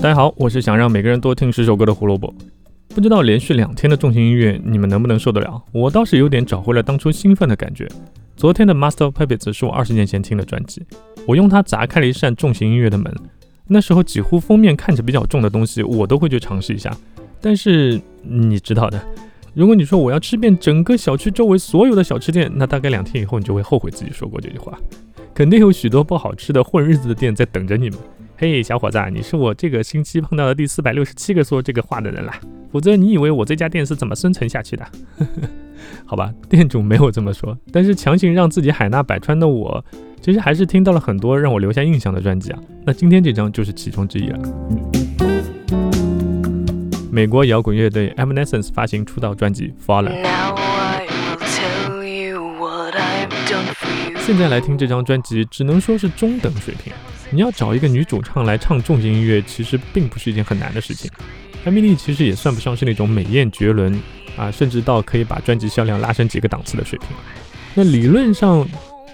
大家好，我是想让每个人多听十首歌的胡萝卜。不知道连续两天的重型音乐，你们能不能受得了？我倒是有点找回了当初兴奋的感觉。昨天的 Master of Puppets 是我二十年前听的专辑，我用它砸开了一扇重型音乐的门。那时候几乎封面看着比较重的东西，我都会去尝试一下。但是你知道的，如果你说我要吃遍整个小区周围所有的小吃店，那大概两天以后你就会后悔自己说过这句话。肯定有许多不好吃的混日子的店在等着你们。嘿，小伙子，你是我这个星期碰到的第四百六十七个说这个话的人啦。否则你以为我这家店是怎么生存下去的？好吧，店主没有这么说，但是强行让自己海纳百川的我，其实还是听到了很多让我留下印象的专辑啊。那今天这张就是其中之一了。美国摇滚乐队 Evanescence 发行出道专辑《Fallen》。现在来听这张专辑，只能说是中等水平。你要找一个女主唱来唱重型音乐，其实并不是一件很难的事情。艾米丽其实也算不上是那种美艳绝伦啊，甚至到可以把专辑销量拉升几个档次的水平。那理论上，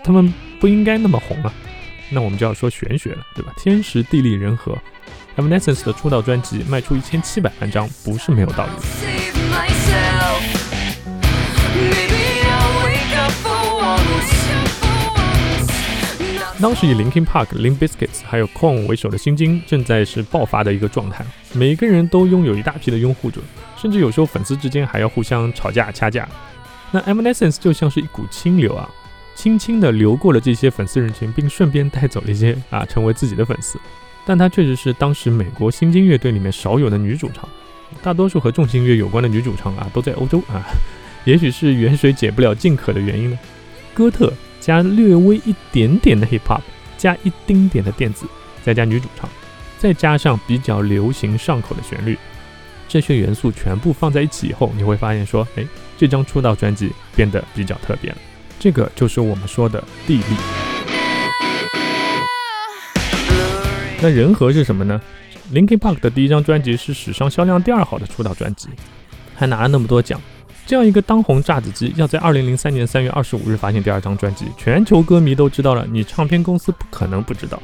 他们不应该那么红啊。那我们就要说玄学了，对吧？天时地利人和，Evanescence 的出道专辑卖出一千七百万张，不是没有道理当时以 Linkin Park、Limp Bizkit 还有 Korn 为首的新金正在是爆发的一个状态，每个人都拥有一大批的拥护者，甚至有时候粉丝之间还要互相吵架掐架。那 Evanescence 就像是一股清流啊，轻轻地流过了这些粉丝人群，并顺便带走了一些啊，成为自己的粉丝。但她确实是当时美国新金乐队里面少有的女主唱，大多数和重型乐有关的女主唱啊都在欧洲啊，也许是远水解不了近渴的原因呢。哥特。加略微一点点的 hip hop，加一丁点的电子，再加女主唱，再加上比较流行上口的旋律，这些元素全部放在一起以后，你会发现说，哎，这张出道专辑变得比较特别了。这个就是我们说的地利。那人和是什么呢？Linkin Park 的第一张专辑是史上销量第二好的出道专辑，还拿了那么多奖。这样一个当红炸子鸡，要在二零零三年三月二十五日发行第二张专辑，全球歌迷都知道了，你唱片公司不可能不知道。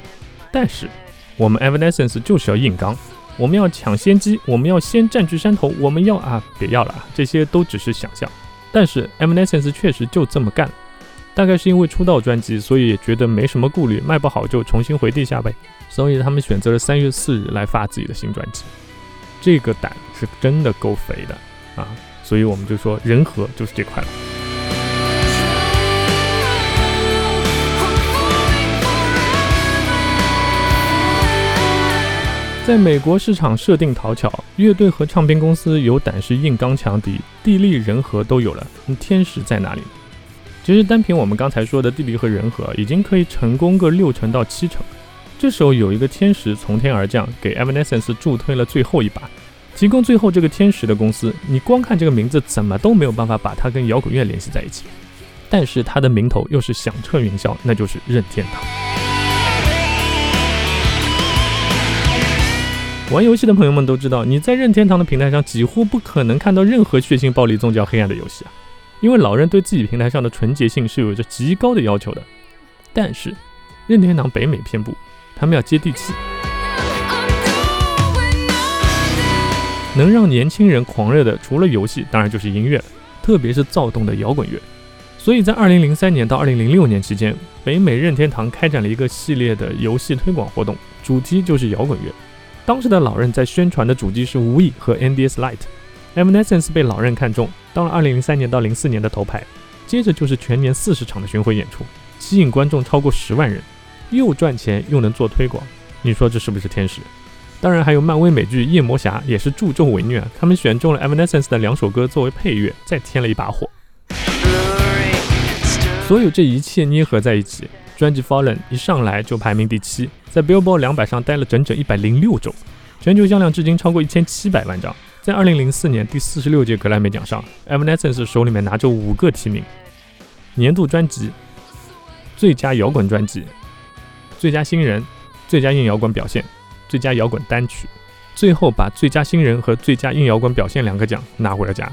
但是我们 Evanescence 就是要硬刚，我们要抢先机，我们要先占据山头，我们要啊，别要了啊，这些都只是想象。但是 Evanescence 确实就这么干，大概是因为出道专辑，所以觉得没什么顾虑，卖不好就重新回地下呗。所以他们选择了三月四日来发自己的新专辑，这个胆是真的够肥的啊！所以我们就说人和就是这块了。在美国市场设定讨巧，乐队和唱片公司有胆识硬刚强敌，地利人和都有了，天时在哪里？其实单凭我们刚才说的地利和人和，已经可以成功个六成到七成。这时候有一个天使从天而降，给 Evanescence 助推了最后一把。提供最后这个天使的公司，你光看这个名字，怎么都没有办法把它跟摇滚乐联系在一起。但是它的名头又是响彻云霄，那就是任天堂。玩游戏的朋友们都知道，你在任天堂的平台上几乎不可能看到任何血腥、暴力、宗教、黑暗的游戏啊，因为老任对自己平台上的纯洁性是有着极高的要求的。但是任天堂北美偏不，他们要接地气。能让年轻人狂热的，除了游戏，当然就是音乐，特别是躁动的摇滚乐。所以在二零零三年到二零零六年期间，北美任天堂开展了一个系列的游戏推广活动，主题就是摇滚乐。当时的老任在宣传的主机是 Wii 和 NDS Lite，Evanescence 被老任看中，当了二零零三年到零四年的头牌。接着就是全年四十场的巡回演出，吸引观众超过十万人，又赚钱又能做推广，你说这是不是天使？当然还有漫威美剧《夜魔侠》也是助纣为虐，他们选中了 Evanescence 的两首歌作为配乐，再添了一把火。所有这一切捏合在一起，专辑《Fallen》一上来就排名第七，在 Billboard 两百上待了整整一百零六周，全球销量至今超过一千七百万张。在二零零四年第四十六届格莱美奖上，Evanescence 手里面拿着五个提名：年度专辑、最佳摇滚专辑、最佳新人、最佳硬摇滚表现。最佳摇滚单曲，最后把最佳新人和最佳硬摇滚表现两个奖拿回了家。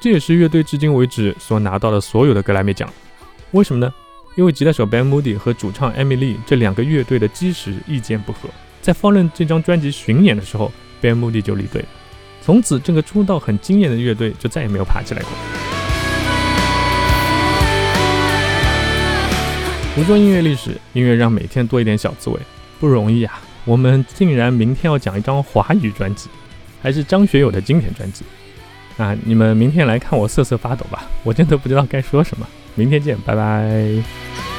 这也是乐队至今为止所拿到的所有的格莱美奖。为什么呢？因为吉他手 Ben Moody 和主唱 Emily 这两个乐队的基石意见不合，在 Fallen 这张专辑巡演的时候，Ben Moody 就离队，从此这个出道很惊艳的乐队就再也没有爬起来过。不说音乐历史，音乐让每天多一点小滋味，不容易啊！我们竟然明天要讲一张华语专辑，还是张学友的经典专辑啊！你们明天来看我瑟瑟发抖吧，我真的不知道该说什么。明天见，拜拜。